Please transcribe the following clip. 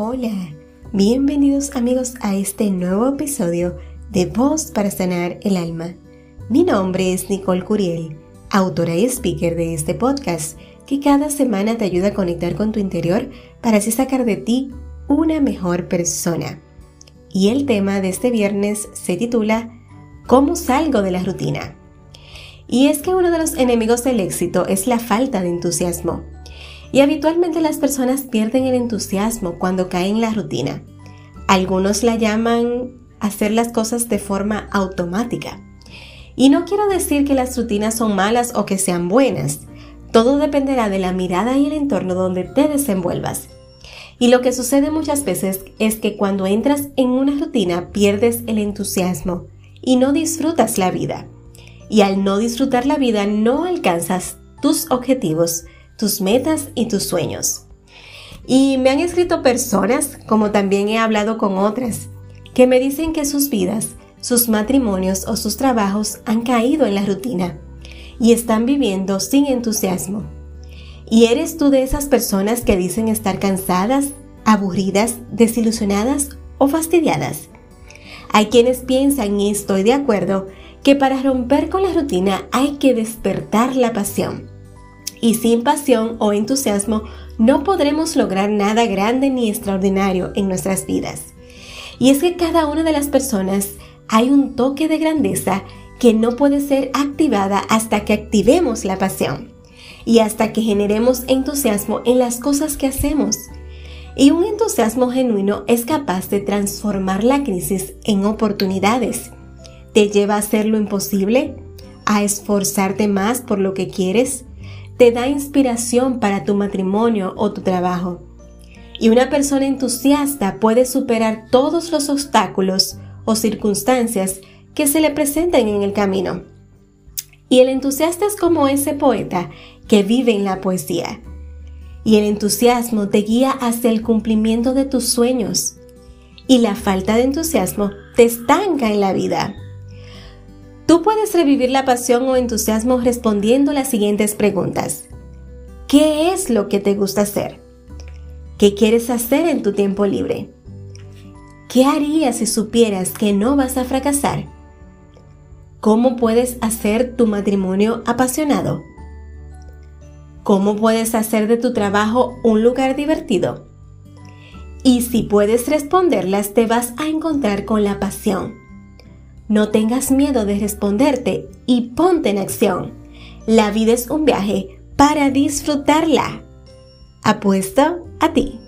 Hola, bienvenidos amigos a este nuevo episodio de Voz para Sanar el Alma. Mi nombre es Nicole Curiel, autora y speaker de este podcast que cada semana te ayuda a conectar con tu interior para así sacar de ti una mejor persona. Y el tema de este viernes se titula ¿Cómo salgo de la rutina? Y es que uno de los enemigos del éxito es la falta de entusiasmo. Y habitualmente las personas pierden el entusiasmo cuando caen en la rutina. Algunos la llaman hacer las cosas de forma automática. Y no quiero decir que las rutinas son malas o que sean buenas. Todo dependerá de la mirada y el entorno donde te desenvuelvas. Y lo que sucede muchas veces es que cuando entras en una rutina pierdes el entusiasmo y no disfrutas la vida. Y al no disfrutar la vida no alcanzas tus objetivos, tus metas y tus sueños. Y me han escrito personas, como también he hablado con otras, que me dicen que sus vidas, sus matrimonios o sus trabajos han caído en la rutina y están viviendo sin entusiasmo. ¿Y eres tú de esas personas que dicen estar cansadas, aburridas, desilusionadas o fastidiadas? Hay quienes piensan, y estoy de acuerdo, que para romper con la rutina hay que despertar la pasión y sin pasión o entusiasmo no podremos lograr nada grande ni extraordinario en nuestras vidas. Y es que cada una de las personas hay un toque de grandeza que no puede ser activada hasta que activemos la pasión y hasta que generemos entusiasmo en las cosas que hacemos. Y un entusiasmo genuino es capaz de transformar la crisis en oportunidades. Te lleva a hacer lo imposible, a esforzarte más por lo que quieres, te da inspiración para tu matrimonio o tu trabajo. Y una persona entusiasta puede superar todos los obstáculos o circunstancias que se le presenten en el camino. Y el entusiasta es como ese poeta que vive en la poesía. Y el entusiasmo te guía hacia el cumplimiento de tus sueños. Y la falta de entusiasmo te estanca en la vida. Tú puedes revivir la pasión o entusiasmo respondiendo las siguientes preguntas. ¿Qué es lo que te gusta hacer? ¿Qué quieres hacer en tu tiempo libre? ¿Qué harías si supieras que no vas a fracasar? ¿Cómo puedes hacer tu matrimonio apasionado? ¿Cómo puedes hacer de tu trabajo un lugar divertido? Y si puedes responderlas, te vas a encontrar con la pasión no tengas miedo de responderte y ponte en acción. La vida es un viaje para disfrutarla. Apuesto a ti.